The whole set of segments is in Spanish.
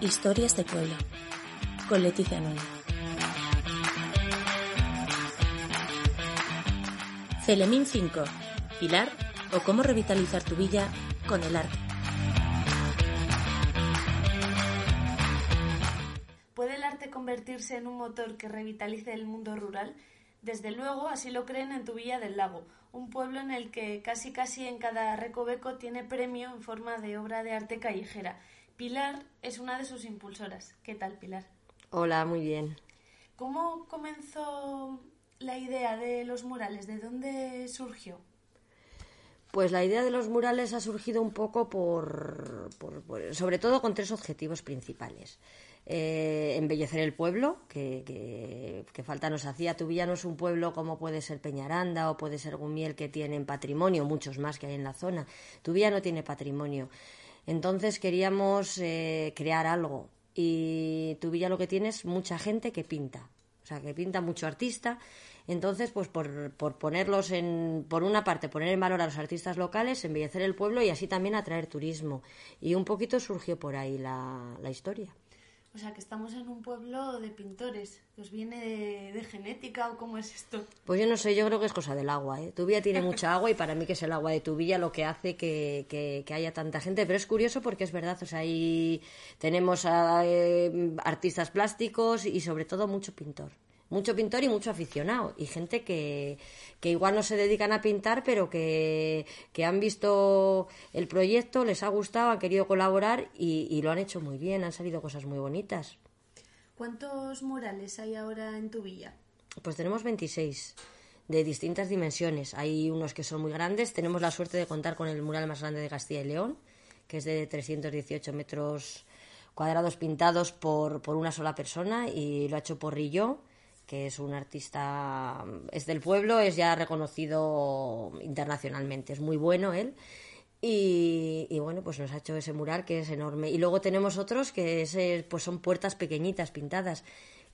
Historias de pueblo. Con Leticia Núñez. Celemín 5. Pilar o cómo revitalizar tu villa con el arte. ¿Puede el arte convertirse en un motor que revitalice el mundo rural? Desde luego, así lo creen en tu Villa del Lago, un pueblo en el que casi casi en cada recoveco tiene premio en forma de obra de arte callejera. Pilar es una de sus impulsoras. ¿Qué tal, Pilar? Hola, muy bien. ¿Cómo comenzó la idea de los murales? ¿De dónde surgió? Pues la idea de los murales ha surgido un poco por, por- por- sobre todo con tres objetivos principales. Eh, embellecer el pueblo, que, que- que falta nos hacía. Tu villa no es un pueblo como puede ser Peñaranda o puede ser Gumiel, que tienen patrimonio, muchos más que hay en la zona. Tu villa no tiene patrimonio. Entonces queríamos eh, crear algo. Y tu villa lo que tiene es mucha gente que pinta. O sea, que pinta mucho artista. Entonces, pues por, por ponerlos en, por una parte, poner en valor a los artistas locales, embellecer el pueblo y así también atraer turismo. Y un poquito surgió por ahí la, la historia. O sea, que estamos en un pueblo de pintores. ¿Os viene de, de genética o cómo es esto? Pues yo no sé, yo creo que es cosa del agua. ¿eh? Tu villa tiene mucha agua y para mí que es el agua de tu villa lo que hace que, que- que haya tanta gente. Pero es curioso porque es verdad, o sea, ahí tenemos a, eh, artistas plásticos y sobre todo mucho pintor. Mucho pintor y mucho aficionado. Y gente que, que igual no se dedican a pintar, pero que, que han visto el proyecto, les ha gustado, han querido colaborar y, y lo han hecho muy bien, han salido cosas muy bonitas. ¿Cuántos murales hay ahora en tu villa? Pues tenemos 26 de distintas dimensiones. Hay unos que son muy grandes. Tenemos la suerte de contar con el mural más grande de Castilla y León, que es de 318 metros cuadrados pintados por, por una sola persona y lo ha hecho Porrillo, que es un artista, es del pueblo, es ya reconocido internacionalmente. Es muy bueno él. Y, bueno, pues nos ha hecho ese mural que es enorme. Y luego tenemos otros que es, eh, pues son puertas pequeñitas pintadas,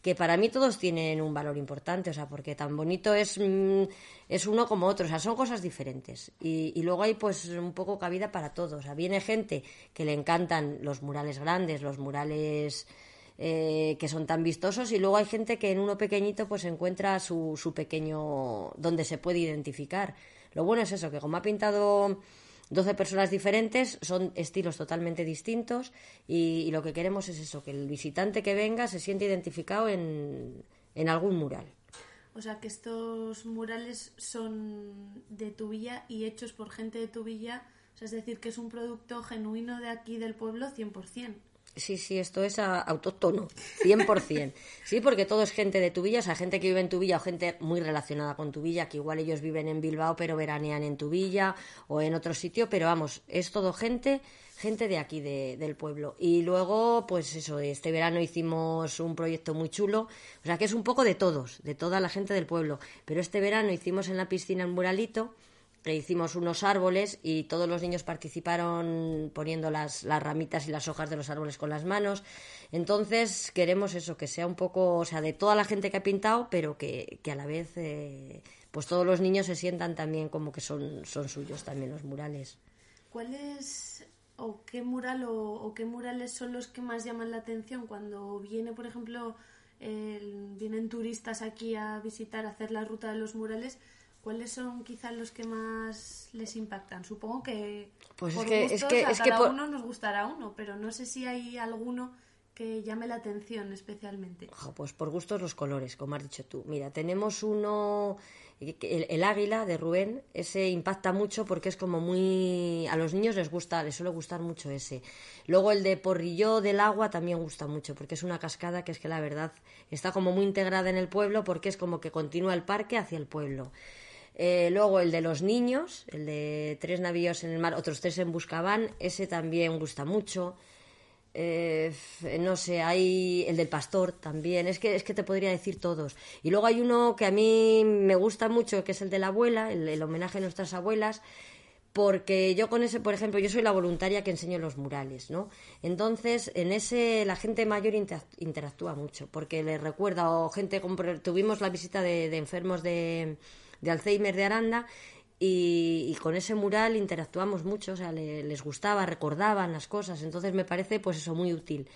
que para mí todos tienen un valor importante, o sea, porque tan bonito es, mm, es uno como otro, o sea, son cosas diferentes. Y, y luego hay pues un poco cabida para todos. O sea, viene gente que le encantan los murales grandes, los murales eh, que son tan vistosos y luego hay gente que en uno pequeñito pues encuentra su, su pequeño donde se puede identificar. Lo bueno es eso, que como ha pintado 12 personas diferentes, son estilos totalmente distintos y, lo que queremos es eso, que el visitante que venga se siente identificado en, en algún mural. O sea, que estos murales son de tu villa y hechos por gente de tu villa. O sea, es decir, que es un producto genuino de aquí del pueblo 100%. Sí, sí, esto es a- autóctono, 100%. Sí, porque todo es gente de tu villa, o sea, gente que vive en tu villa o gente muy relacionada con tu villa, que igual ellos viven en Bilbao pero veranean en tu villa o en otro sitio, pero vamos, es todo gente, gente de aquí, de- del pueblo. Y luego, pues eso, este verano hicimos un proyecto muy chulo, o sea, que es un poco de todos, de toda la gente del pueblo. Pero este verano hicimos en la piscina un muralito hicimos unos árboles y todos los niños participaron poniendo las, las ramitas y las hojas de los árboles con las manos. Entonces queremos eso, que sea un poco, o sea, de toda la gente que ha pintado, pero que, que a la vez eh, pues todos los niños se sientan también como que son, son suyos también los murales. ¿Cuál es o qué mural o, o qué murales son los que más llaman la atención cuando viene, por ejemplo, vienen turistas aquí a visitar, a hacer la ruta de los murales? ¿Cuáles son quizás los que más les impactan? Supongo que Pues es por es gustos que- a es que cada por- uno nos gustará uno, pero no sé si hay alguno que llame la atención especialmente? pues por gustos los colores, como has dicho tú. Mira, tenemos uno, el, águila de Rubén, ese impacta mucho porque es como muy... A los niños les gusta, les suele gustar mucho ese. Luego el de Porrillo del Agua también gusta mucho porque es una cascada que es que la verdad está como muy integrada en el pueblo porque es como que continúa el parque hacia el pueblo. Eh, luego el de los niños, el de tres navíos en el mar, otros tres en Buscaban, ese también gusta mucho. Eh, no sé, hay el del pastor también, es que, es que te podría decir todos. Y luego hay uno que a mí me gusta mucho, que es el de la abuela, el, homenaje a nuestras abuelas, porque yo con ese, por ejemplo, yo soy la voluntaria que enseño los murales, ¿no? Entonces, en ese la gente mayor interactúa mucho, porque le recuerda, o gente, tuvimos la visita de, enfermos de, de Alzheimer de Aranda, y, con ese mural interactuamos mucho, o sea, les gustaba, recordaban las cosas, entonces me parece pues eso muy útil.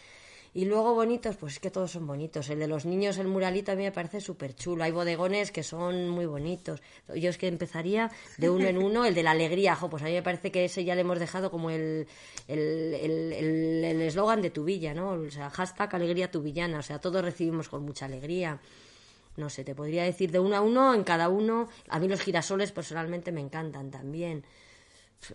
Y luego bonitos, pues es que todos son bonitos. El de los niños, el muralito, a mí me parece súper chulo. Hay bodegones que son muy bonitos. Yo es que empezaría de uno en uno. El de la alegría, jo, pues a mí me parece que ese ya le hemos dejado como el eslogan el, de tu villa, ¿no? O sea, hashtag alegría tuvillana. O sea, todos recibimos con mucha alegría no sé, te podría decir de uno a uno, en cada uno. A mí los girasoles personalmente me encantan también.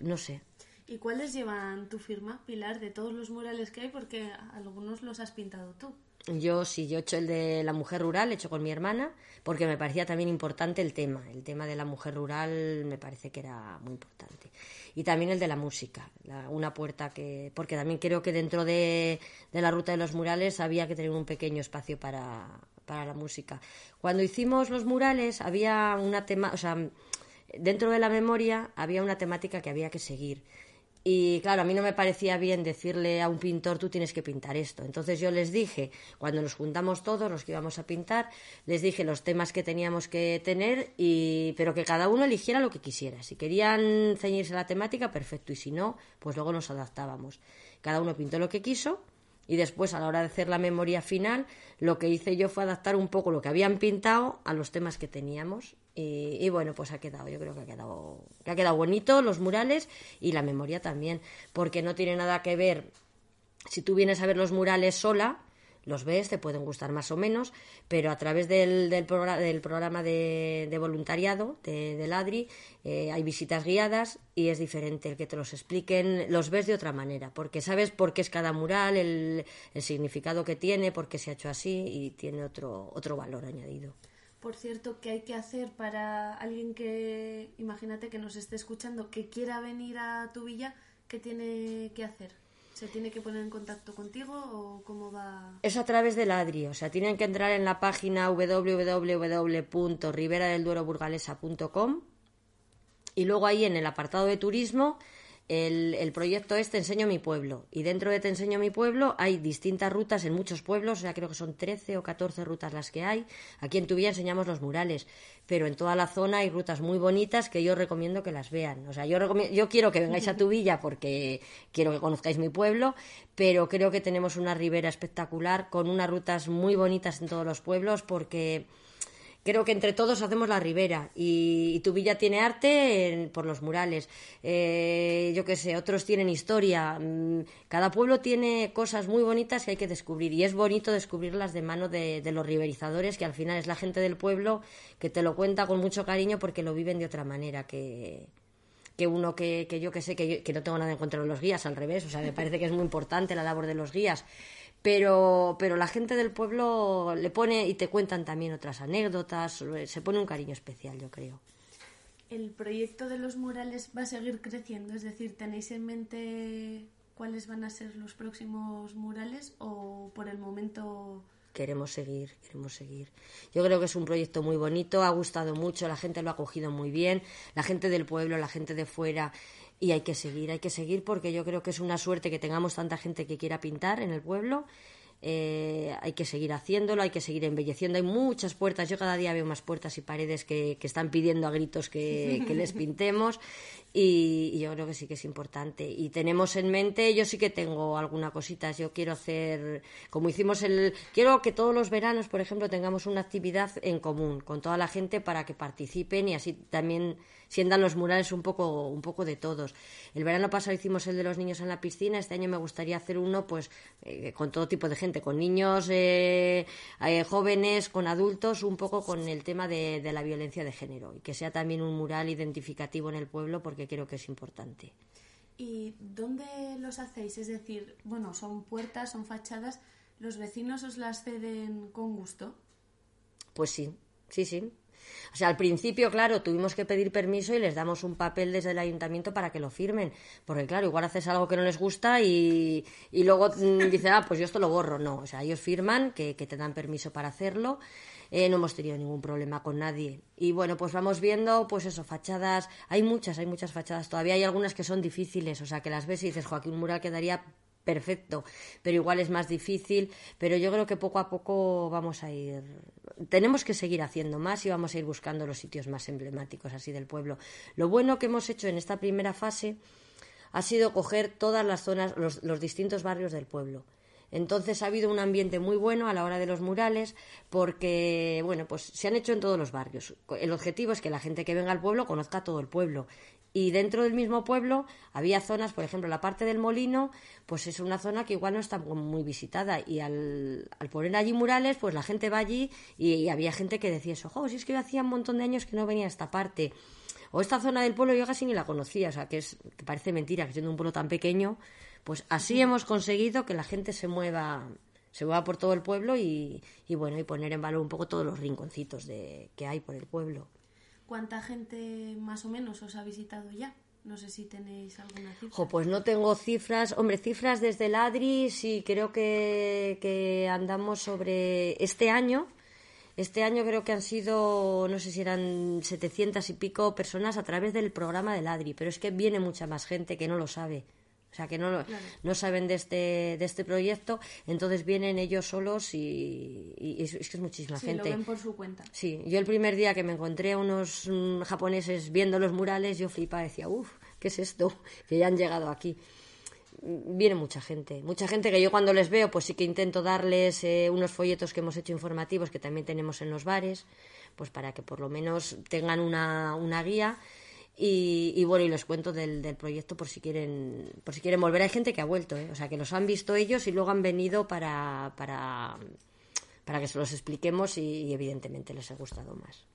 No sé. ¿Y cuáles llevan tu firma, Pilar, de todos los murales que hay? Porque algunos los has pintado tú. Yo sí, yo he hecho el de la mujer rural, he hecho con mi hermana, porque me parecía también importante el tema. El tema de la mujer rural me parece que era muy importante. Y también el de la música, una puerta que. Porque también creo que dentro de, de la ruta de los murales había que tener un pequeño espacio para, para la música. Cuando hicimos los murales había una tema, o sea, dentro de la memoria había una temática que había que seguir. Y claro, a mí no me parecía bien decirle a un pintor, tú tienes que pintar esto. Entonces yo les dije, cuando nos juntamos todos, los que íbamos a pintar, les dije los temas que teníamos que tener, pero que cada uno eligiera lo que quisiera. Si querían ceñirse a la temática, perfecto. Y si no, pues luego nos adaptábamos. Cada uno pintó lo que quiso y después, a la hora de hacer la memoria final, lo que hice yo fue adaptar un poco lo que habían pintado a los temas que teníamos. Y, bueno, pues ha quedado, yo creo que ha quedado, que ha quedado bonito los murales y la memoria también, porque no tiene nada que ver si tú vienes a ver los murales sola, los ves, te pueden gustar más o menos, pero a través del, del, del programa de, voluntariado de, de Ladri eh, hay visitas guiadas y es diferente el que te los expliquen, los ves de otra manera, porque sabes por qué es cada mural, el, el significado que tiene, por qué se ha hecho así y tiene otro, otro valor añadido. Por cierto, ¿qué hay que hacer para alguien que, imagínate que nos esté escuchando, que quiera venir a tu villa, qué tiene que hacer? ¿Se tiene que poner en contacto contigo o cómo va? Es a través del ADRI, o sea, tienen que entrar en la página www.riberadeldueroburgalesa.com y luego ahí en el apartado de turismo el, proyecto es Te enseño mi pueblo. Y dentro de Te enseño mi pueblo hay distintas rutas en muchos pueblos, o sea, creo que son 13 o 14 rutas las que hay. Aquí en Tubilla enseñamos los murales, pero en toda la zona hay rutas muy bonitas que yo recomiendo que las vean. O sea, yo, yo quiero que vengáis a Tubilla porque quiero que conozcáis mi pueblo, pero creo que tenemos una ribera espectacular con unas rutas muy bonitas en todos los pueblos porque creo que entre todos hacemos la ribera y, tu villa tiene arte por los murales. Eh, yo qué sé, otros tienen historia. Mm, cada pueblo tiene cosas muy bonitas que hay que descubrir y es bonito descubrirlas de mano de, los riberizadores, que al final es la gente del pueblo que te lo cuenta con mucho cariño porque lo viven de otra manera que que uno que, que yo que sé que, que no tengo nada en contra de los guías, al revés, o sea, me parece que es muy importante la labor de los guías, pero, pero la gente del pueblo le pone y te cuentan también otras anécdotas, se pone un cariño especial, yo creo. ¿El proyecto de los murales va a seguir creciendo? Es decir, ¿tenéis en mente cuáles van a ser los próximos murales o por el momento queremos seguir, queremos seguir. Yo creo que es un proyecto muy bonito, ha gustado mucho, la gente lo ha cogido muy bien, la gente del pueblo, la gente de fuera y hay que seguir, hay que seguir porque yo creo que es una suerte que tengamos tanta gente que quiera pintar en el pueblo. Eh, hay que seguir haciéndolo, hay que seguir embelleciendo. Hay muchas puertas, yo cada día veo más puertas y paredes que, que están pidiendo a gritos que, que les pintemos y, yo creo que sí que es importante. Y tenemos en mente, yo sí que tengo alguna cosita, yo quiero hacer, como hicimos el, quiero que todos los veranos, por ejemplo, tengamos una actividad en común con toda la gente para que participen y así también sientan los murales un poco, un poco de todos. El verano pasado hicimos el de los niños en la piscina, este año me gustaría hacer uno pues eh, con todo tipo de gente con niños eh, eh, jóvenes, con adultos, un poco con el tema de, de la violencia de género y que sea también un mural identificativo en el pueblo porque creo que es importante. ¿Y dónde los hacéis? Es decir, bueno, son puertas, son fachadas, ¿los vecinos os las ceden con gusto? Pues sí, sí, sí. O sea, al principio, claro, tuvimos que pedir permiso y les damos un papel desde el ayuntamiento para que lo firmen. Porque, claro, igual haces algo que no les gusta y, y luego mm, dicen, ah, pues yo esto lo borro. No, o sea, ellos firman que, que te dan permiso para hacerlo. Eh, no hemos tenido ningún problema con nadie. Y bueno, pues vamos viendo, pues eso, fachadas. Hay muchas, hay muchas fachadas. Todavía hay algunas que son difíciles, o sea, que las ves y dices, Joaquín, un mural quedaría perfecto, pero igual es más difícil, pero yo creo que poco a poco vamos a ir tenemos que seguir haciendo más y vamos a ir buscando los sitios más emblemáticos así del pueblo. Lo bueno que hemos hecho en esta primera fase ha sido coger todas las zonas, los, los distintos barrios del pueblo. Entonces ha habido un ambiente muy bueno a la hora de los murales porque, bueno, pues se han hecho en todos los barrios. El objetivo es que la gente que venga al pueblo conozca todo el pueblo y dentro del mismo pueblo había zonas, por ejemplo, la parte del molino, pues es una zona que igual no está muy visitada y al, poner allí murales, pues la gente va allí y, había gente que decía eso, jo, si es que yo hacía un montón de años que no venía a esta parte. O esta zona del pueblo yo casi ni la conocía, o sea, que, es, que parece mentira, que siendo un pueblo tan pequeño, pues así hemos conseguido que la gente se mueva se mueva por todo el pueblo y, y bueno, y poner en valor un poco todos los rinconcitos de, que hay por el pueblo. ¿Cuánta gente más o menos os ha visitado ya? No sé si tenéis alguna cifra. pues no tengo cifras. Hombre, cifras desde el ADRI, sí, creo que, que andamos sobre este año. Este año creo que han sido, no sé si eran 700 y pico personas a través del programa del ADRI, pero es que viene mucha más gente que no lo sabe. O sea, que no, no saben de este, de este proyecto, entonces vienen ellos solos y, es, que es muchísima sí, gente. Lo ven por su cuenta. Sí, yo el primer día que me encontré a unos mm, japoneses viendo los murales, yo flipaba, decía, uff, ¿qué es esto? Que ya han llegado aquí. Viene mucha gente, mucha gente que yo cuando les veo, pues sí que intento darles eh, unos folletos que hemos hecho informativos que también tenemos en los bares, pues para que por lo menos tengan una, una guía y, bueno, y les cuento del, del, proyecto por si quieren por si quieren volver. Hay gente que ha vuelto, ¿eh? o sea, que los han visto ellos y luego han venido para, para, para que se los expliquemos y, evidentemente les ha gustado más.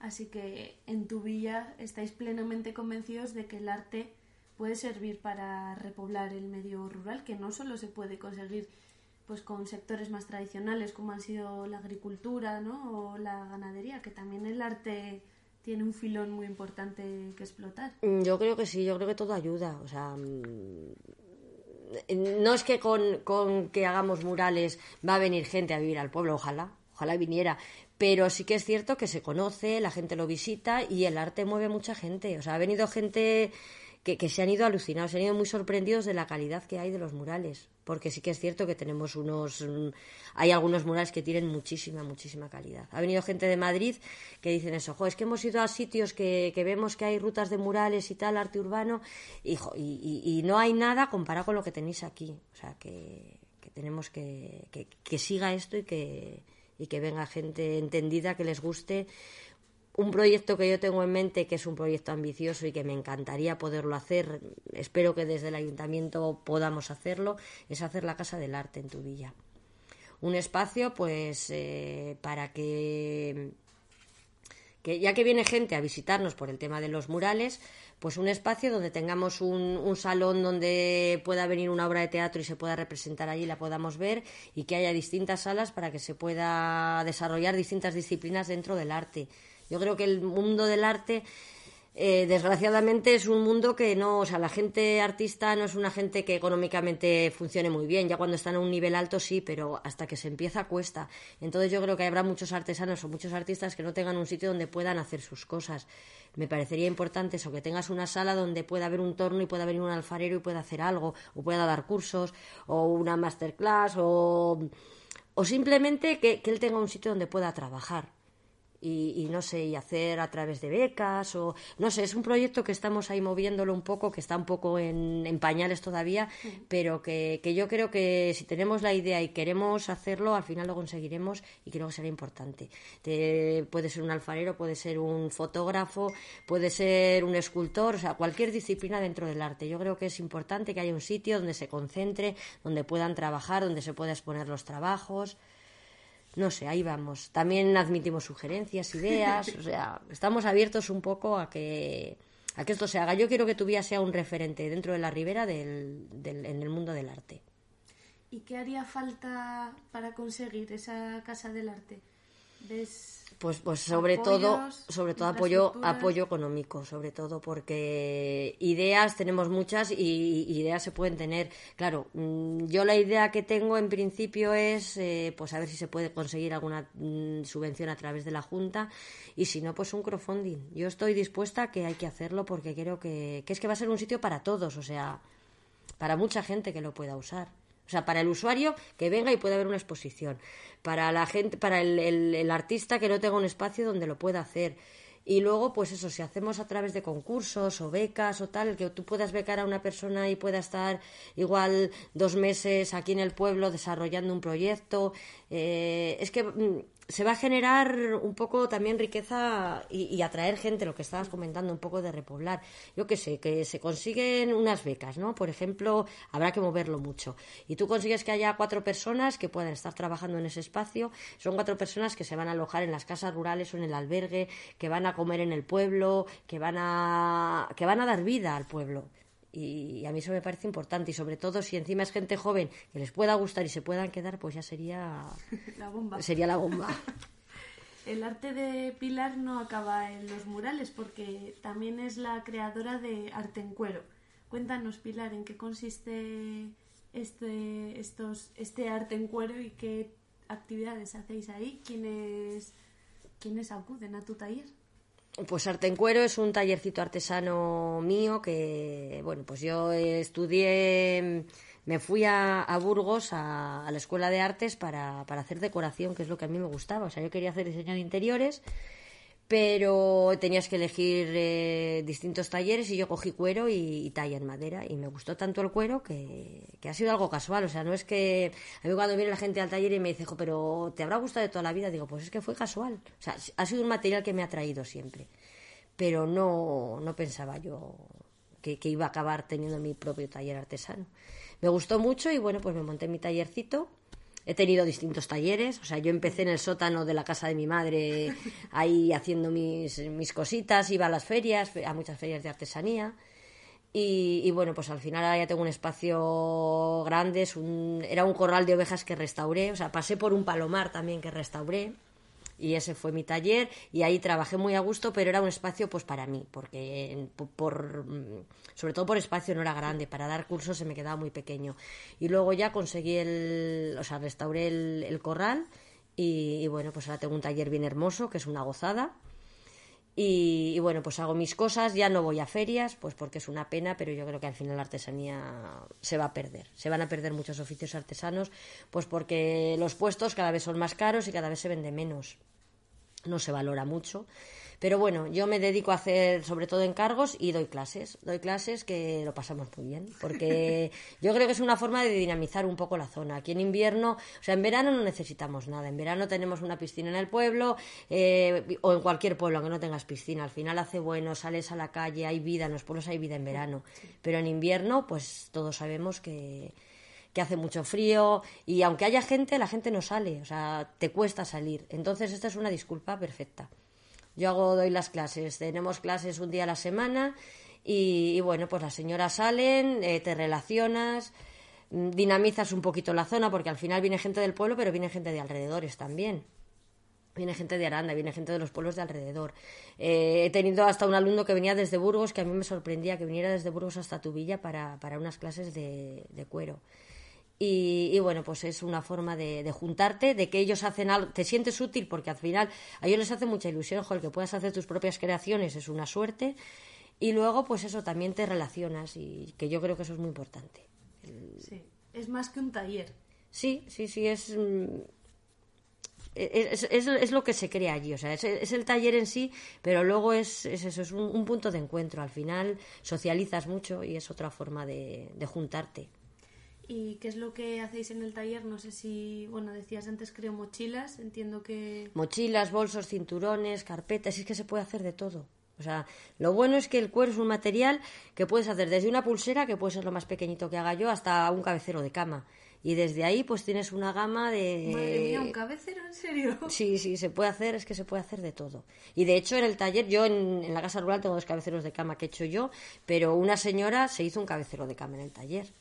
Así que en tu villa estáis plenamente convencidos de que el arte puede servir para repoblar el medio rural, que no solo se puede conseguir pues con sectores más tradicionales como han sido la agricultura ¿no? o la ganadería, que también el arte tiene un filón muy importante que explotar. Mm, yo creo que sí, yo creo que todo ayuda. O sea, mm, no es que con, con que hagamos murales va a venir gente a vivir al pueblo, ojalá, ojalá viniera. Pero sí que es cierto que se conoce, la gente lo visita y el arte mueve mucha gente. O sea, ha venido gente que, se han ido alucinados, se han ido muy sorprendidos de la calidad que hay de los murales. Porque sí que es cierto que tenemos unos. Mm, hay algunos murales que tienen muchísima, muchísima calidad. Ha venido gente de Madrid que dicen eso, jo, es que hemos ido a sitios que, vemos que hay rutas de murales y tal, arte urbano, y, y, no hay nada comparado con lo que tenéis aquí. O sea, que, tenemos que, que siga esto y que, y que venga gente entendida, que les guste un proyecto que yo tengo en mente, que es un proyecto ambicioso y que me encantaría poderlo hacer, espero que desde el ayuntamiento podamos hacerlo, es hacer la Casa del Arte en tu villa. Un espacio, pues, eh, para que, que, ya que viene gente a visitarnos por el tema de los murales, pues un espacio donde tengamos un, un, salón donde pueda venir una obra de teatro y se pueda representar allí, la podamos ver y que haya distintas salas para que se pueda desarrollar distintas disciplinas dentro del arte yo creo que el mundo del arte, eh, desgraciadamente, es un mundo que no, o sea, la gente artista no es una gente que económicamente funcione muy bien. Ya cuando están a un nivel alto sí, pero hasta que se empieza cuesta. Entonces yo creo que habrá muchos artesanos o muchos artistas que no tengan un sitio donde puedan hacer sus cosas. Me parecería importante eso, que tengas una sala donde pueda haber un torno y pueda venir un alfarero y pueda hacer algo, o pueda dar cursos, o una masterclass, o, o simplemente que él tenga un sitio donde pueda trabajar y, no sé, y hacer a través de becas o no sé, es un proyecto que estamos ahí moviéndolo un poco, que está un poco en, pañales todavía, pero que, que, yo creo que si tenemos la idea y queremos hacerlo, al final lo conseguiremos y creo que será importante. puede ser un alfarero, puede ser un fotógrafo, puede ser un escultor, o sea, cualquier disciplina dentro del arte. Yo creo que es importante que haya un sitio donde se concentre, donde puedan trabajar, donde se pueda exponer los trabajos no sé, ahí vamos. También admitimos sugerencias, ideas, o sea, estamos abiertos un poco a que, a que esto se haga. Yo quiero que tu vida sea un referente dentro de la ribera del, del, en el mundo del arte. ¿Y qué haría falta para conseguir esa casa del arte? ¿Ves pues, pues sobre todo, sobre todo apoyo, apoyo económico, sobre todo porque ideas tenemos muchas y, ideas se pueden tener. Claro, mm, yo la idea que tengo en principio es, eh, pues a ver si se puede conseguir alguna mm, subvención a través de la Junta y si no, pues un crowdfunding. Yo estoy dispuesta a que hay que hacerlo porque creo que, que es que va a ser un sitio para todos, o sea, para mucha gente que lo pueda usar. O sea, para el usuario que venga y pueda ver una exposición. Para la gente, para el, artista que no tenga un espacio donde lo pueda hacer. Y luego, pues eso, si hacemos a través de concursos o becas o tal, que tú puedas becar a una persona y pueda estar igual dos meses aquí en el pueblo desarrollando un proyecto. Eh, es que mm, se va a generar un poco también riqueza y, atraer gente, lo que estabas comentando, un poco de repoblar. Yo qué sé, que se consiguen unas becas, ¿no? Por ejemplo, habrá que moverlo mucho. Y tú consigues que haya cuatro personas que puedan estar trabajando en ese espacio. Son cuatro personas que se van a alojar en las casas rurales o en el albergue, que van a comer en el pueblo, que van a, que van a dar vida al pueblo. Y a mí eso me parece importante y sobre todo si encima es gente joven que les pueda gustar y se puedan quedar, pues ya sería la bomba. Sería la bomba. El arte de Pilar no acaba en los murales porque también es la creadora de arte en cuero. Cuéntanos, Pilar, en qué consiste este, estos, este arte en cuero y qué actividades hacéis ahí, quiénes, quiénes acuden a tu taller. Pues Arte en Cuero es un tallercito artesano mío que, bueno, pues yo estudié, me fui a, Burgos a, la Escuela de Artes para, para hacer decoración, que es lo que a mí me gustaba. O sea, yo quería hacer diseño de interiores pero tenías que elegir eh, distintos talleres y yo cogí cuero y, talla en madera y me gustó tanto el cuero que, ha sido algo casual, o sea, no es que a mí cuando viene la gente al taller y me dice, pero ¿te habrá gustado de toda la vida? Digo, pues es que fue casual, o sea, ha sido un material que me ha traído siempre, pero no, no pensaba yo que, que iba a acabar teniendo mi propio taller artesano. Me gustó mucho y bueno, pues me monté mi tallercito He tenido distintos talleres, o sea, yo empecé en el sótano de la casa de mi madre, ahí haciendo mis, mis cositas, iba a las ferias, a muchas ferias de artesanía. Y, bueno, pues al final ahora ya tengo un espacio grande, era un corral de ovejas que restauré, o sea, pasé por un palomar también que restauré y ese fue mi taller y ahí trabajé muy a gusto, pero era un espacio pues para mí, porque por, sobre todo por espacio no era grande, para dar cursos se me quedaba muy pequeño. Y luego ya conseguí el, o sea, restauré el, corral y, bueno, pues ahora tengo un taller bien hermoso, que es una gozada. Y, y, bueno, pues hago mis cosas, ya no voy a ferias, pues porque es una pena, pero yo creo que al final la artesanía se va a perder. Se van a perder muchos oficios artesanos, pues porque los puestos cada vez son más caros y cada vez se vende menos no se valora mucho. Pero bueno, yo me dedico a hacer sobre todo encargos y doy clases. Doy clases que lo pasamos muy bien, porque yo creo que es una forma de dinamizar un poco la zona. Aquí en invierno, o sea, en verano no necesitamos nada. En verano tenemos una piscina en el pueblo eh, o en cualquier pueblo, aunque no tengas piscina. Al final hace bueno, sales a la calle, hay vida, en los pueblos hay vida en verano. Pero en invierno, pues todos sabemos que que hace mucho frío y aunque haya gente, la gente no sale, o sea, te cuesta salir. Entonces, esta es una disculpa perfecta. Yo hago, doy las clases, tenemos clases un día a la semana y, bueno, pues las señoras salen, eh, te relacionas, mm, dinamizas un poquito la zona porque al final viene gente del pueblo, pero viene gente de alrededores también. Viene gente de Aranda, viene gente de los pueblos de alrededor. Eh, he tenido hasta un alumno que venía desde Burgos, que a mí me sorprendía que viniera desde Burgos hasta Tubilla para, para unas clases de, de cuero. Y, bueno, pues es una forma de, juntarte, de que ellos hacen algo, te sientes útil porque al final a ellos les hace mucha ilusión, el que puedas hacer tus propias creaciones es una suerte. Y luego, pues eso, también te relacionas y que yo creo que eso es muy importante. Sí, es más que un taller. Sí, sí, sí, es... Mm, es, es, es, lo que se crea allí, o sea, es, es el taller en sí, pero luego es, eso, es un, un, punto de encuentro. Al final socializas mucho y es otra forma de, de, juntarte. ¿Y qué es lo que hacéis en el taller? No sé si, bueno, decías antes creo mochilas, entiendo que... Mochilas, bolsos, cinturones, carpetas, es que se puede hacer de todo. O sea, lo bueno es que el cuero es un material que puedes hacer desde una pulsera, que puede ser lo más pequeñito que haga yo, hasta un cabecero de cama. Y desde ahí pues tienes una gama de... Madre mía, un cabecero, ¿en serio? Sí, sí, se puede hacer, es que se puede hacer de todo. Y de hecho en el taller, yo en, en la casa rural tengo dos cabeceros de cama que he hecho yo, pero una señora se hizo un cabecero de cama en el taller.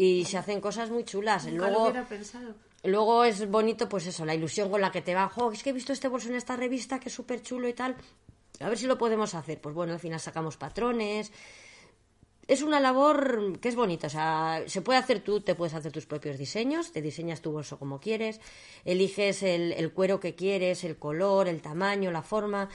Y se hacen cosas muy chulas. Nunca Luego, lo hubiera pensado. Luego es bonito, pues eso, la ilusión con la que te va. Jo, es que he visto este bolso en esta revista que es súper chulo y tal. A ver si lo podemos hacer. Pues bueno, al final sacamos patrones. Es una labor que es bonita. O sea, se puede hacer tú, te puedes hacer tus propios diseños, te diseñas tu bolso como quieres, eliges el, el cuero que quieres, el color, el tamaño, la forma.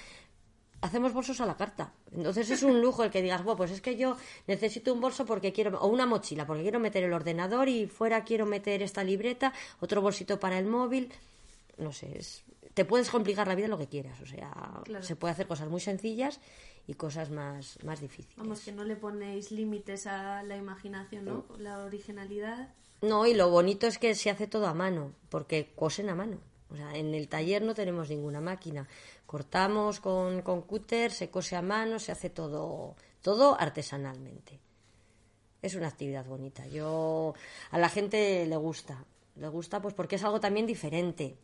Hacemos bolsos a la carta. Entonces es un lujo el que digas, bueno, pues es que yo necesito un bolso porque quiero, o una mochila, porque quiero meter el ordenador y fuera quiero meter esta libreta, otro bolsito para el móvil. No sé, es, te puedes complicar la vida lo que quieras. O sea, claro. se puede hacer cosas muy sencillas y cosas más, más difíciles. Vamos, que no le ponéis límites a la imaginación, ¿no? La originalidad. No, y lo bonito es que se hace todo a mano, porque cosen a mano. O sea, en el taller no tenemos ninguna máquina. Cortamos con, con cúter, se cose a mano, se hace todo, todo artesanalmente. Es una actividad bonita. Yo a la gente le gusta, le gusta pues porque es algo también diferente.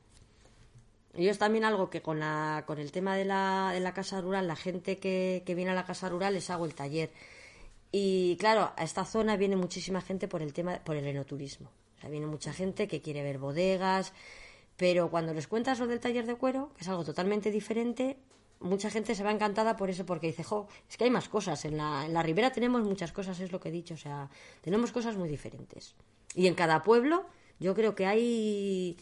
Y es también algo que con, la, con el tema de la, de la casa rural, la gente que, que viene a la casa rural les hago el taller. Y claro, a esta zona viene muchísima gente por el tema, por el enoturismo. Viene mucha gente que quiere ver bodegas, pero cuando les cuentas lo del taller de cuero, que es algo totalmente diferente, mucha gente se va encantada por eso, porque dice, jo, es que hay más cosas. En la, en la ribera tenemos muchas cosas, es lo que he dicho. O sea, tenemos cosas muy diferentes. Y en cada pueblo, yo creo que hay.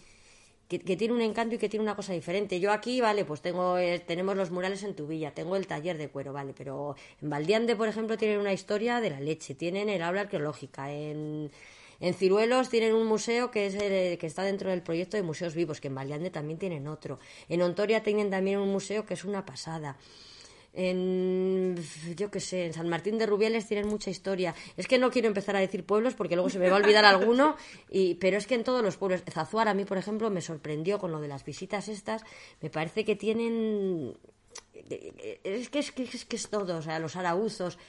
Que, que, tiene un encanto y que tiene una cosa diferente. Yo aquí, vale, pues tengo eh, tenemos los murales en tu villa, tengo el taller de cuero, vale, pero en Valdiande, por ejemplo, tienen una historia de la leche, tienen el aula arqueológica, en, en Ciruelos tienen un museo que es el, que está dentro del proyecto de museos vivos, que en Valdiande también tienen otro. En Ontoria tienen también un museo que es una pasada. En, yo qué sé, en San Martín de Rubiales tienen mucha historia. Es que no quiero empezar a decir pueblos porque luego se me va a olvidar alguno, y, pero es que en todos los pueblos, Zazuara a mí, por ejemplo, me sorprendió con lo de las visitas estas, me parece que tienen... Es que es, que, es, que es todo, o sea, los arauzos,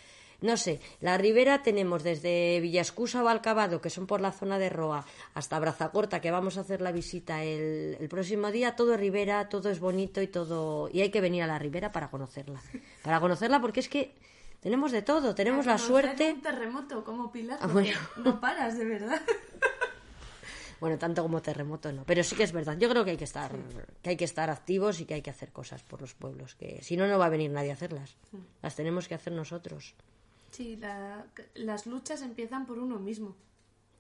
no sé, la ribera tenemos desde Villascusa o Alcabado, que son por la zona de Roa, hasta Brazacorta, que vamos a hacer la visita el, el, próximo día. Todo es ribera, todo es bonito y todo. Y hay que venir a la ribera para conocerla. Para conocerla, porque es que tenemos de todo. Tenemos la suerte. un terremoto como Pilar, ah, bueno. no paras, de verdad. Bueno, tanto como terremoto no, pero sí que es verdad. Yo creo que hay que estar, que hay que estar activos y que hay que hacer cosas por los pueblos, que si no no va a venir nadie a hacerlas. Las tenemos que hacer nosotros. Sí, la, las luchas empiezan por uno mismo.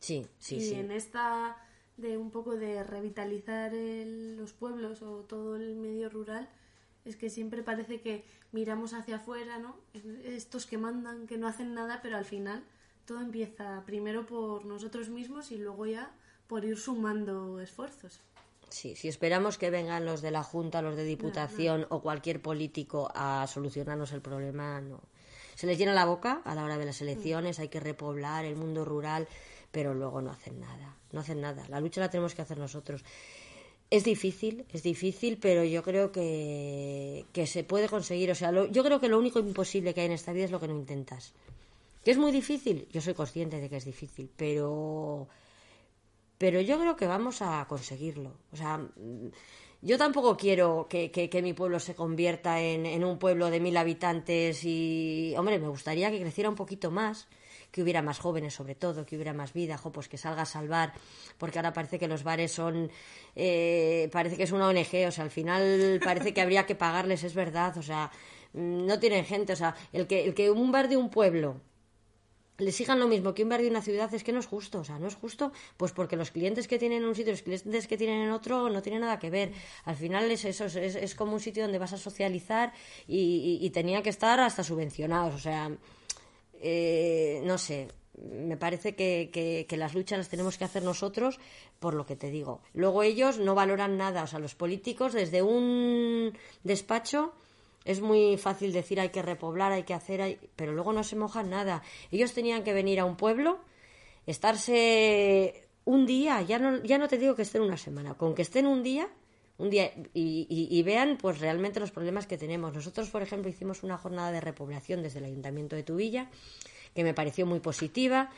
Sí, sí, y sí. en esta de un poco de revitalizar el, los pueblos o todo el medio rural, es que siempre parece que miramos hacia afuera, ¿no? Estos que mandan, que no hacen nada, pero al final todo empieza primero por nosotros mismos y luego ya por ir sumando esfuerzos. Sí, si esperamos que vengan los de la Junta, los de Diputación no, no. o cualquier político a solucionarnos el problema, no se les llena la boca a la hora de las elecciones, hay que repoblar el mundo rural, pero luego no hacen nada, no hacen nada. La lucha la tenemos que hacer nosotros. Es difícil, es difícil, pero yo creo que, que se puede conseguir. O sea, lo, yo creo que lo único imposible que hay en esta vida es lo que no intentas. ¿Que es muy difícil? Yo soy consciente de que es difícil, pero pero yo creo que vamos a conseguirlo. O sea, yo tampoco quiero que, que, mi pueblo se convierta en, en, un pueblo de mil habitantes y, hombre, me gustaría que creciera un poquito más, que hubiera más jóvenes sobre todo, que hubiera más vida, jo, pues que salga a salvar, porque ahora parece que los bares son, eh, parece que es una ONG, o sea, al final parece que habría que pagarles, es verdad, o sea, no tienen gente, o sea, el que, el que un bar de un pueblo le sigan lo mismo que un bar de una ciudad es que no es justo, o sea, no es justo, pues porque los clientes que tienen en un sitio y los clientes que tienen en otro no tienen nada que ver. Al final es eso, es, es como un sitio donde vas a socializar y, y, y tenía que estar hasta subvencionados, o sea, eh, no sé, me parece que, que, que, las luchas las tenemos que hacer nosotros por lo que te digo. Luego ellos no valoran nada, o sea, los políticos desde un despacho es muy fácil decir hay que repoblar, hay que hacer, pero luego no se mojan nada. Ellos tenían que venir a un pueblo, estarse un día, ya no, ya no te digo que estén una semana, con que estén un día, un día y, y, vean pues realmente los problemas que tenemos. Nosotros, por ejemplo, hicimos una jornada de repoblación desde el Ayuntamiento de Tubilla, que me pareció muy positiva.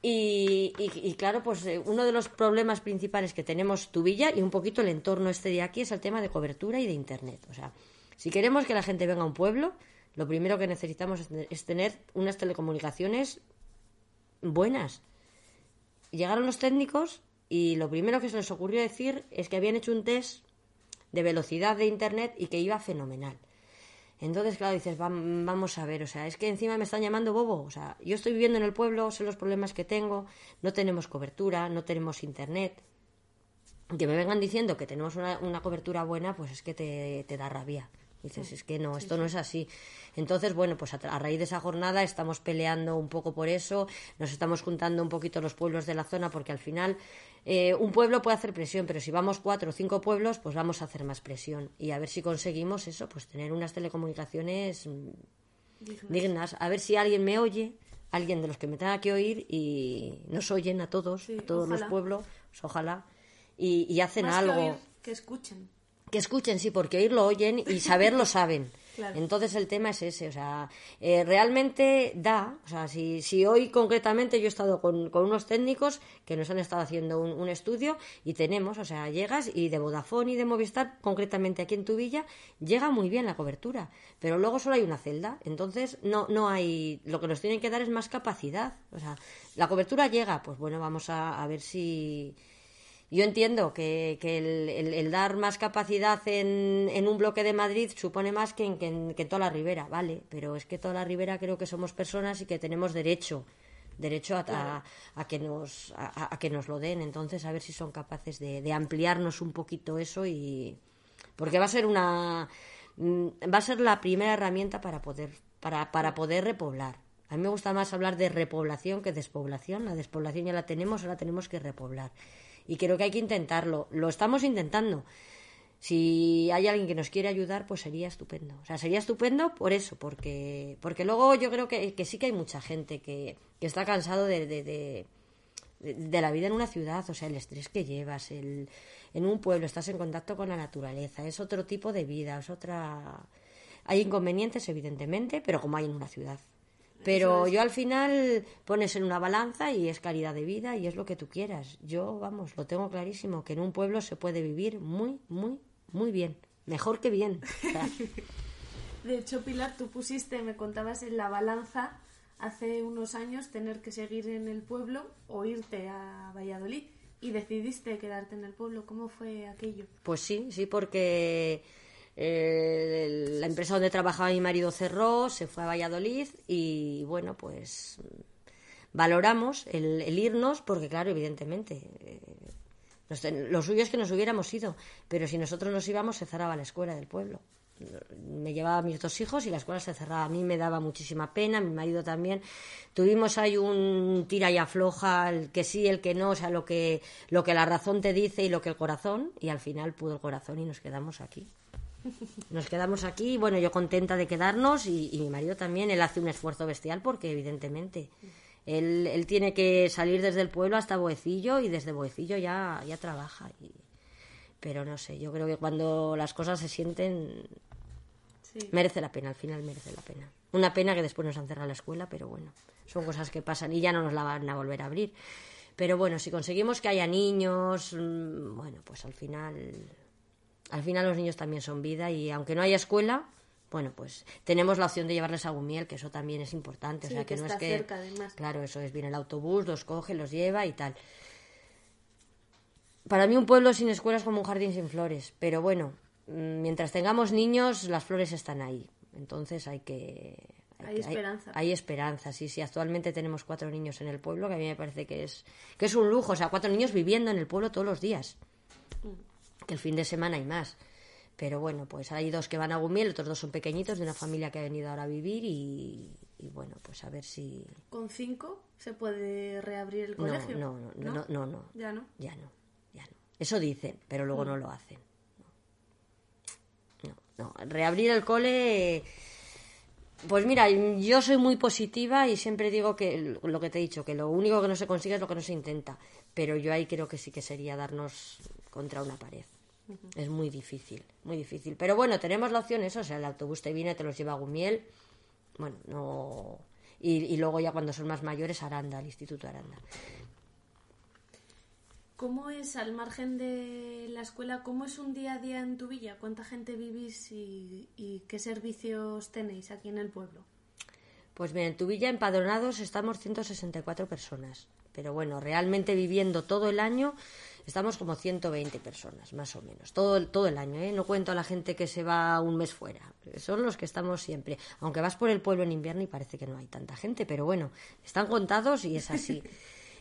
Y, y, claro, pues eh, uno de los problemas principales que tenemos Tubilla y un poquito el entorno este de aquí es el tema de cobertura y de Internet. O sea, si queremos que la gente venga a un pueblo, lo primero que necesitamos es tener unas telecomunicaciones buenas. Llegaron los técnicos y lo primero que se les ocurrió decir es que habían hecho un test de velocidad de Internet y que iba fenomenal. Entonces, claro, dices, vamos a ver, o sea, es que encima me están llamando bobo, o sea, yo estoy viviendo en el pueblo, sé los problemas que tengo, no tenemos cobertura, no tenemos internet. Que me vengan diciendo que tenemos una, cobertura buena, pues es que te da rabia. Dices, es que no, esto no es así. Entonces, bueno, pues a, raíz de esa jornada estamos peleando un poco por eso, nos estamos juntando un poquito los pueblos de la zona, porque al final eh, un pueblo puede hacer presión, pero si vamos cuatro o cinco pueblos, pues vamos a hacer más presión. Y a ver si conseguimos eso, pues tener unas telecomunicaciones dignas. A ver si alguien me oye, alguien de los que me tenga que oír, y nos oyen a todos, a todos los pueblos, pues ojalá, y, hacen algo. que escuchen que escuchen, sí, porque oírlo oyen y saberlo saben. Entonces el tema es ese, o sea, eh, realmente da, o sea, si, si hoy concretamente yo he estado con, con unos técnicos que nos han estado haciendo un, estudio y tenemos, o sea, llegas y de Vodafone y de Movistar, concretamente aquí en tu villa, llega muy bien la cobertura, pero luego solo hay una celda, entonces no, no hay, lo que nos tienen que dar es más capacidad, o sea, la cobertura llega, pues bueno, vamos a ver si yo entiendo que, el, dar más capacidad en, un bloque de Madrid supone más que en, que toda la ribera, vale, pero es que toda la ribera creo que somos personas y que tenemos derecho derecho a, que nos a, que nos lo den. Entonces a ver si son capaces de, ampliarnos un poquito eso y porque va a ser una mm, va a ser la primera herramienta para poder para, para poder repoblar. A mí me gusta más hablar de repoblación que despoblación. La despoblación ya la tenemos ahora tenemos que repoblar y creo que hay que intentarlo. Lo estamos intentando. Si hay alguien que nos quiere ayudar, pues sería estupendo. O sea, sería estupendo por eso, porque, porque luego yo creo que, sí que hay mucha gente que, está cansado de, de, de, la vida en una ciudad, o sea, el estrés que llevas, el, en un pueblo estás en contacto con la naturaleza, es otro tipo de vida, es otra... Hay inconvenientes, evidentemente, pero como hay en una ciudad. Pero yo al final pones en una balanza y es calidad de vida y es lo que tú quieras. Yo, vamos, lo tengo clarísimo, que en un pueblo se puede vivir muy, muy, muy bien. Mejor que bien. de hecho, Pilar, tú pusiste, me contabas en la balanza hace unos años tener que seguir en el pueblo o irte a Valladolid y decidiste quedarte en el pueblo. ¿Cómo fue aquello? Pues sí, sí, porque eh, la empresa donde trabajaba mi marido cerró, se fue a Valladolid y bueno, pues valoramos el, irnos porque claro, evidentemente, eh, lo suyo es que nos hubiéramos ido, pero si nosotros nos íbamos se cerraba la escuela del pueblo. Me llevaba a mis dos hijos y la escuela se cerraba. A mí me daba muchísima pena, mi marido también. Tuvimos ahí un tira y afloja, el que sí, el que no, o sea, lo que, lo que la razón te dice y lo que el corazón, y al final pudo el corazón y nos quedamos aquí. Nos quedamos aquí, bueno, yo contenta de quedarnos y, mi marido también, él hace un esfuerzo bestial porque evidentemente él, él, tiene que salir desde el pueblo hasta Boecillo y desde Boecillo ya, ya trabaja. pero no sé, yo creo que cuando las cosas se sienten, merece la pena, al final merece la pena. Una pena que después nos han cerrado la escuela, pero bueno, son cosas que pasan y ya no nos la van a volver a abrir. Pero bueno, si conseguimos que haya niños, mm, bueno, pues al final al final los niños también son vida y aunque no haya escuela, bueno, pues tenemos la opción de llevarles a Gumiel, que eso también es importante. o sea, que, no es que. Claro, eso es, viene el autobús, los coge, los lleva y tal. Para mí, un pueblo sin escuela es como un jardín sin flores. Pero bueno, mm, mientras tengamos niños, las flores están ahí. Entonces hay que. Hay, esperanza. Hay, esperanza, sí, sí. Actualmente tenemos cuatro niños en el pueblo, que a mí me parece que es, que es un lujo. O sea, cuatro niños viviendo en el pueblo todos los días. Mm que el fin de semana hay más. Pero bueno, pues hay dos que van a Gumiel, otros dos son pequeñitos de una familia que ha venido ahora a vivir y, bueno, pues a ver si... ¿Con cinco se puede reabrir el colegio? No, no, no, no, no, no. Ya no. Ya no, ya no. Eso dicen, pero luego no lo hacen. No, no. Reabrir el cole... Pues mira, yo soy muy positiva y siempre digo que lo que te he dicho, que lo único que no se consigue es lo que no se intenta. Pero yo ahí creo que sí que sería darnos contra una pared. Es muy difícil, muy difícil. Pero bueno, tenemos la opción eso, o sea, el autobús te viene, te los lleva a Gumiel. Bueno, no... Y, y luego ya cuando son más mayores, Aranda, el Instituto Aranda. ¿Cómo es, al margen de la escuela, cómo es un día a día en tu villa? ¿Cuánta gente vivís y, y qué servicios tenéis aquí en el pueblo? Pues mira, en tu villa empadronados estamos 164 personas. Pero bueno, realmente viviendo todo el año estamos como 120 personas, más o menos. Todo, todo el año, ¿eh? No cuento a la gente que se va un mes fuera. Son los que estamos siempre. Aunque vas por el pueblo en invierno y parece que no hay tanta gente, pero bueno, están contados y es así.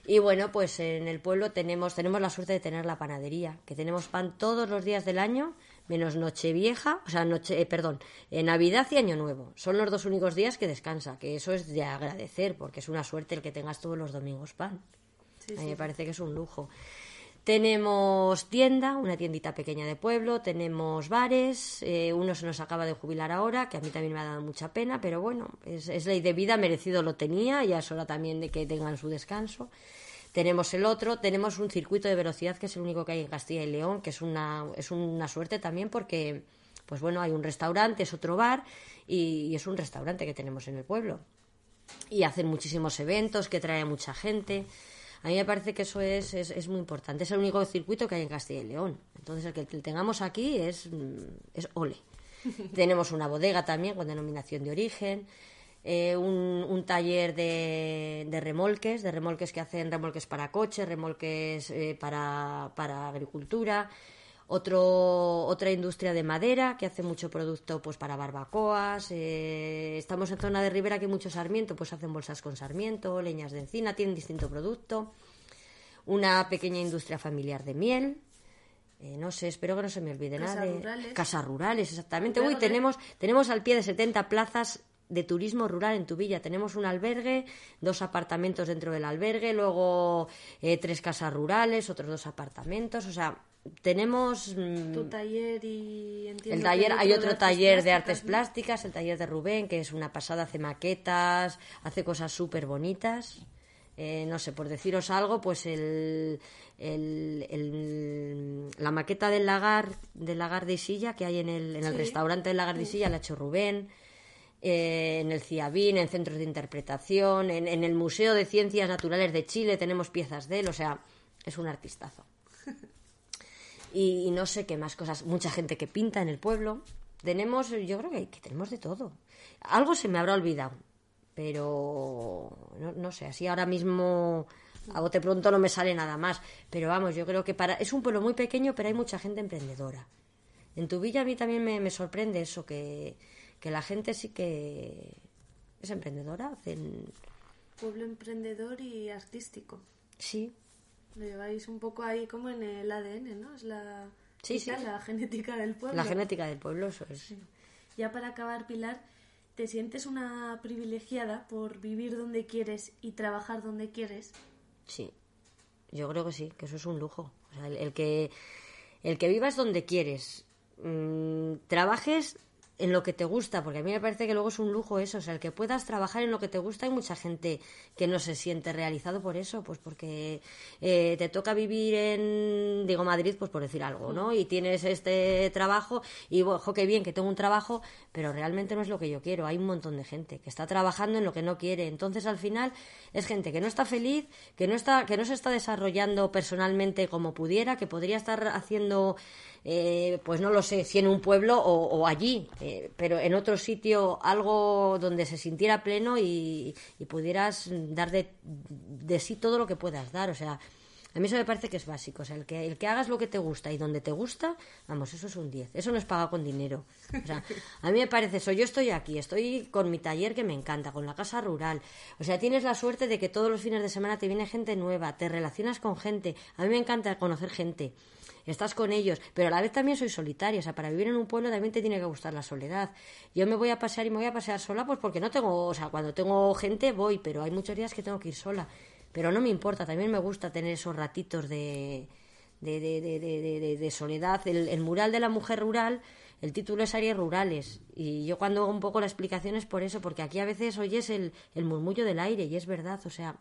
Y bueno, pues en el pueblo tenemos, tenemos la suerte de tener la panadería, que tenemos pan todos los días del año, menos Nochevieja, o sea, noche, eh, perdón, eh, Navidad y Año Nuevo. Son los dos únicos días que descansa, que eso es de agradecer, porque es una suerte el que tengas todos los domingos pan. Sí, A mí sí. me parece que es un lujo. Tenemos tienda, una tiendita pequeña de pueblo, tenemos bares, eh, uno se nos acaba de jubilar ahora, que a mí también me ha dado mucha pena, pero bueno, es, ley de vida, merecido lo tenía, ya es hora también de que tengan su descanso. Tenemos el otro, tenemos un circuito de velocidad que es el único que hay en Castilla y León, que es una, es una suerte también porque, pues bueno, hay un restaurante, es otro bar y, y es un restaurante que tenemos en el pueblo. Y hacen muchísimos eventos que trae mucha gente. A mí me parece que eso es, es, es muy importante. Es el único circuito que hay en Castilla y León. Entonces, el que tengamos aquí es, mm, es ole. Tenemos una bodega también con denominación de origen. eh, un, un taller de, de remolques, de remolques que hacen remolques para coches, remolques eh, para, para agricultura. Otro, otra industria de madera que hace mucho producto pues para barbacoas. eh, estamos en zona de ribera que hay mucho sarmiento, pues hacen bolsas con sarmiento, leñas de encina, tienen distinto producto. Una pequeña industria familiar de miel. eh, no sé, espero que no se me olvide Casas nada. de- rurales. Casas rurales, exactamente. Uy, tenemos, tenemos al pie de 70 plazas de turismo rural en tu villa. Tenemos un albergue, dos apartamentos dentro del albergue, luego eh, tres casas rurales, otros dos apartamentos. O sea, tenemos mm, Tu taller y entiendo el taller, hay otro de taller de artes ¿no? plásticas, el taller de Rubén, que es una pasada, hace maquetas, hace cosas súper bonitas. Eh, no sé, por deciros algo, pues el, el- el- la maqueta del lagar, del lagar de Isilla que hay en el, en el Sí. restaurante del lagar de Isilla la ha hecho Rubén. Eh, en el CIABIN, en centros de interpretación, en, en el Museo de Ciencias Naturales de Chile tenemos piezas de él, o sea, es un artistazo y, no sé qué más cosas. Mucha gente que pinta en el pueblo. Tenemos, yo creo que, que tenemos de todo. Algo se me habrá olvidado, pero no, no sé, así ahora mismo a bote pronto no me sale nada más. Pero vamos, yo creo que para es un pueblo muy pequeño, pero hay mucha gente emprendedora. En tu villa a mí también me, me sorprende eso, que, que la gente sí que es emprendedora. Hacen, Pueblo emprendedor y artístico. sí, Lo lleváis un poco ahí como en el ADN, ¿no? Es la, Sí, sí. la genética del pueblo. la genética del pueblo, eso es. Ya para acabar, Pilar, ¿te sientes una privilegiada por vivir donde quieres y trabajar donde quieres? Sí, yo creo que sí, que eso es un lujo. O sea, el, el que, el que vivas donde quieres, mm, trabajes en lo que te gusta, porque a mí me parece que luego es un lujo eso, o sea, el que puedas trabajar en lo que te gusta, hay mucha gente que no se siente realizado por eso, pues porque eh, te toca vivir en, digo, Madrid, pues por decir algo, ¿no? Y tienes este trabajo y, ojo, qué bien que tengo un trabajo, pero realmente no es lo que yo quiero. Hay un montón de gente que está trabajando en lo que no quiere. Entonces, al final, es gente que no está feliz, que no, está, que no se está desarrollando personalmente como pudiera, que podría estar haciendo eh, pues no lo sé, si en un pueblo o, o allí, eh, pero en otro sitio algo donde se sintiera pleno y, pudieras dar de, de sí todo lo que puedas dar. O sea, a mí eso me parece que es básico. O sea, el que, el que hagas lo que te gusta y donde te gusta, vamos, eso es un 10. Eso no es pagado con dinero. O sea, a mí me parece eso. Yo estoy aquí, estoy con mi taller que me encanta, con la casa rural. O sea, tienes la suerte de que todos los fines de semana te viene gente nueva, te relacionas con gente. A mí me encanta conocer gente. Estás con ellos, pero a la vez también soy solitaria, o sea, para vivir en un pueblo también te tiene que gustar la soledad. Yo me voy a pasear y me voy a pasear sola, pues porque no tengo, o sea, cuando tengo gente voy, pero hay muchos días que tengo que ir sola. Pero no me importa, también me gusta tener esos ratitos de, de, de, de, de soledad. El, el mural de la mujer rural el título es áreas rurales y yo cuando hago un poco la explicación es por eso, porque aquí a veces oyes el, el murmullo del aire y es verdad, o sea,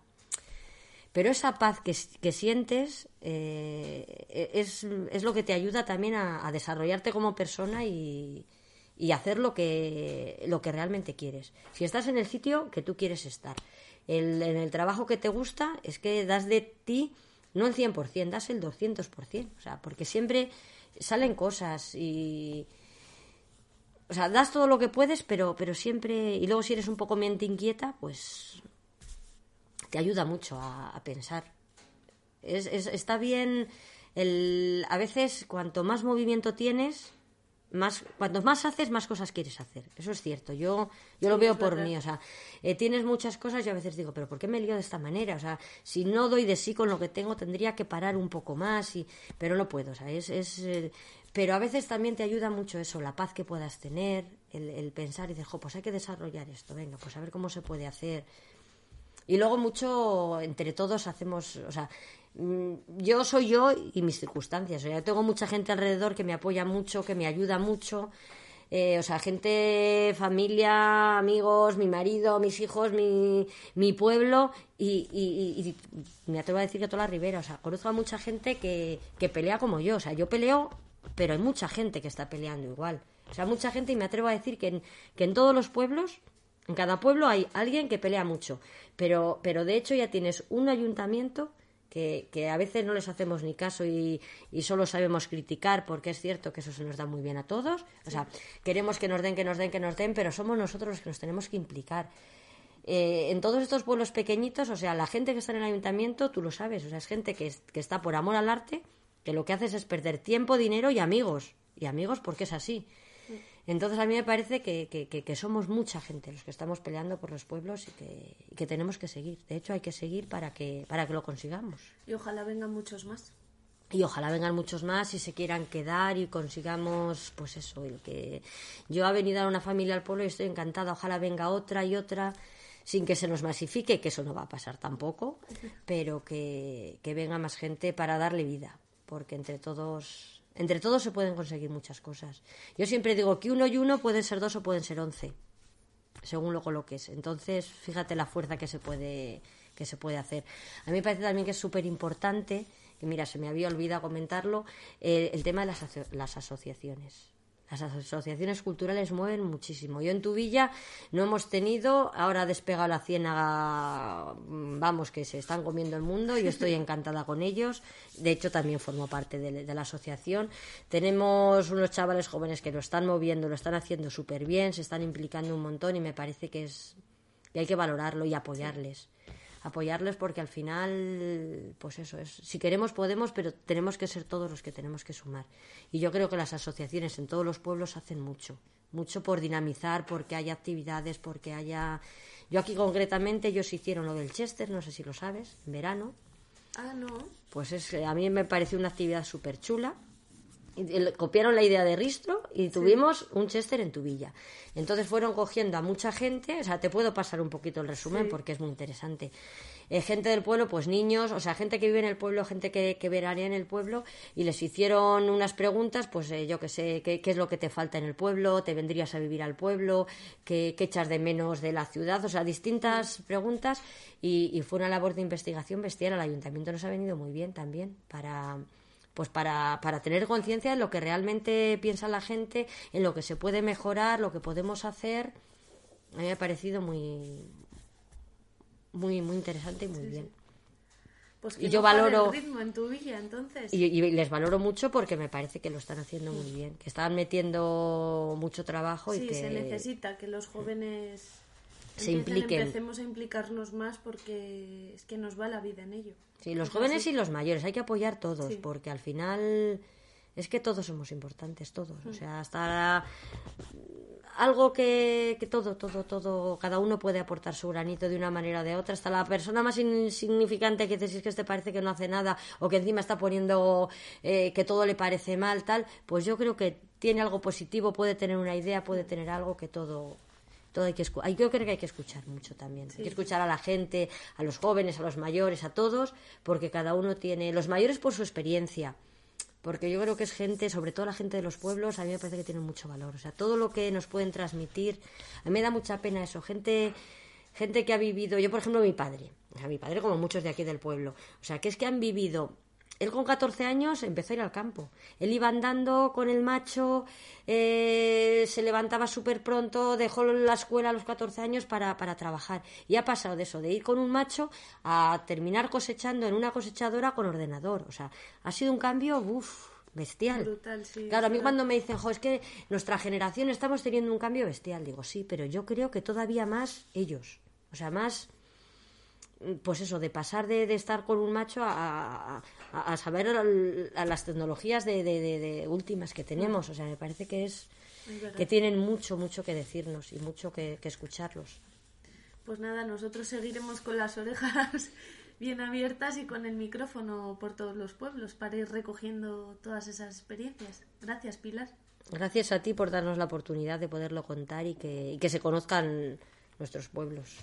pero esa paz que, que sientes eh, es, es, lo que te ayuda también a, desarrollarte como persona y, y, hacer lo que, lo que realmente quieres. Si estás en el sitio que tú quieres estar, en el trabajo que te gusta, es que das de ti no el 100%, das el 200%, o sea, porque siempre salen cosas y, o sea, das todo lo que puedes, pero, pero siempre, y luego si eres un poco mente inquieta, pues te ayuda mucho a, a pensar. Es, es, está bien, el, a veces cuanto más movimiento tienes, más, cuanto más haces, más cosas quieres hacer. Eso es cierto. Yo, yo lo veo por verdad. mí. O sea, eh, tienes muchas cosas y a veces digo, pero ¿por qué me lío de esta manera? O sea, si no doy de sí con lo que tengo, tendría que parar un poco más. Y, pero no puedo. O sea, es, es, eh, pero a veces también te ayuda mucho eso, la paz que puedas tener, el, el pensar y decir, jo, pues hay que desarrollar esto. Venga, pues a ver cómo se puede hacer. Y luego mucho, entre todos hacemos, o sea, mm, yo soy yo y mis circunstancias. O sea, tengo mucha gente alrededor que me apoya mucho, que me ayuda mucho. Eh, o sea, gente, familia, amigos, mi marido, mis hijos, mi, mi pueblo y- y me atrevo a decir que toda la ribera. O sea, conozco a mucha gente que, que pelea como yo. O sea, yo peleo, pero hay mucha gente que está peleando igual. O sea, mucha gente y me atrevo a decir que en, que en todos los pueblos en cada pueblo hay alguien que pelea mucho, pero, pero de hecho ya tienes un ayuntamiento que, que a veces no les hacemos ni caso y, y solo sabemos criticar porque es cierto que eso se nos da muy bien a todos. O sea, queremos que nos den, que nos den, que nos den, pero somos nosotros los que nos tenemos que implicar. Eh, en todos estos pueblos pequeñitos, o sea, la gente que está en el ayuntamiento, tú lo sabes, o sea, es gente que, es- que está por amor al arte, que lo que haces es perder tiempo, dinero y amigos. Y amigos porque es así. Entonces a mí me parece que, que- que- que somos mucha gente los que estamos peleando por los pueblos y que, y que tenemos que seguir. De hecho, hay que seguir para que, para que lo consigamos. Y ojalá vengan muchos más. Y ojalá vengan muchos más y se quieran quedar y consigamos, pues eso, el que yo he venido a una familia al pueblo y estoy encantada. Ojalá venga otra y otra sin que se nos masifique, que eso no va a pasar tampoco, pero que, que venga más gente para darle vida, porque entre todos, entre todos se pueden conseguir muchas cosas. Yo siempre digo que uno y uno pueden ser dos o pueden ser once según lo coloques. Entonces, fíjate la fuerza que se puede que se puede hacer. A mí me parece también que es súper importante, que mira, se me había olvidado comentarlo, eh, el tema de las, las asociaciones. Las asociaciones culturales mueven muchísimo. Yo en tu villa no hemos tenido, ahora ha despegado la ciénaga, mm, vamos, que se están comiendo el mundo, yo estoy encantada con ellos. De hecho, también formo parte de, de la asociación. Tenemos unos chavales jóvenes que lo están moviendo, lo están haciendo súper bien, se están implicando un montón y me parece que es que hay que valorarlo y apoyarles. Apoyarles porque al final, pues eso es. Si queremos, podemos, pero tenemos que ser todos los que tenemos que sumar. Y yo creo que las asociaciones en todos los pueblos hacen mucho. Mucho por dinamizar, porque haya actividades, porque haya. Yo aquí concretamente, ellos hicieron lo del Chester, no sé si lo sabes, en verano. Ah, no. Pues es, a mí me pareció una actividad súper chula. El- Copiaron la idea de Ristro y tuvimos un Chester en tu villa. Entonces fueron cogiendo a mucha gente, o sea, te puedo pasar un poquito el resumen porque es muy interesante. Eh, gente del pueblo, pues niños, o sea, gente que vive en el pueblo, gente que, que veranea en el pueblo, y les hicieron unas preguntas, pues eh, yo que sé, ¿qué, qué es lo que te falta en el pueblo? ¿Te vendrías a vivir al pueblo? ¿Qué, qué echas de menos de la ciudad? O sea, distintas preguntas, y, y fue una labor de investigación bestial. Al ayuntamiento nos ha venido muy bien también para pues para, para tener conciencia de lo que realmente piensa la gente, en lo que se puede mejorar, lo que podemos hacer. A mí me ha parecido muy muy muy interesante y muy bien. Pues Y que yo no pare valoro- el ritmo en tu villa, entonces. Y, y les valoro mucho porque me parece que lo están haciendo muy bien, que están metiendo mucho trabajo y sí, que se necesita que los jóvenes Se impliquen. empecemos a implicarnos más porque es que nos va la vida en ello. Sí, los Es jóvenes y los mayores, hay que apoyar todos, Sí. porque al final es que todos somos importantes, todos. O sea, hasta algo que, que, todo, todo, todo, cada uno puede aportar su granito de una manera o de otra. Hasta la persona más insignificante que dices que te parece que no hace nada o que encima está poniendo eh, que todo le parece mal, tal, pues yo creo que tiene algo positivo, puede tener una idea, puede tener algo que todo, todo hay que hay, yo creo que hay que escuchar mucho también. Hay que escuchar a la gente, a los jóvenes, a los mayores, a todos, porque cada uno tiene, los mayores por su experiencia, porque yo creo que es gente, sobre todo la gente de los pueblos, a mí me parece que tiene mucho valor. O sea, todo lo que nos pueden transmitir, a mí me da mucha pena eso, gente gente que ha vivido, yo por ejemplo mi padre, o sea, mi padre como muchos de aquí del pueblo, o sea, que es que han vivido él con 14 años empezó a ir al campo. Él iba andando con el macho, eh, se levantaba súper pronto, dejó la escuela a los 14 años para, para, trabajar. Y ha pasado de eso, de ir con un macho a terminar cosechando en una cosechadora con ordenador. O sea, ha sido un cambio, uff, bestial. Brutal, sí, claro, a mí cuando me dicen, jo, es que nuestra generación estamos teniendo un cambio bestial, digo, sí, pero yo creo que todavía más ellos. O sea, más pues eso, de pasar de, estar con un macho a, a, saber a, las tecnologías de, de, últimas que tenemos. O sea, me parece que es que tienen mucho, mucho que decirnos y mucho que, escucharlos. Pues nada, nosotros seguiremos con las orejas bien abiertas y con el micrófono por todos los pueblos para ir recogiendo todas esas experiencias. Gracias, Pilar. Gracias a ti por darnos la oportunidad de poderlo contar y que, y que se conozcan nuestros pueblos.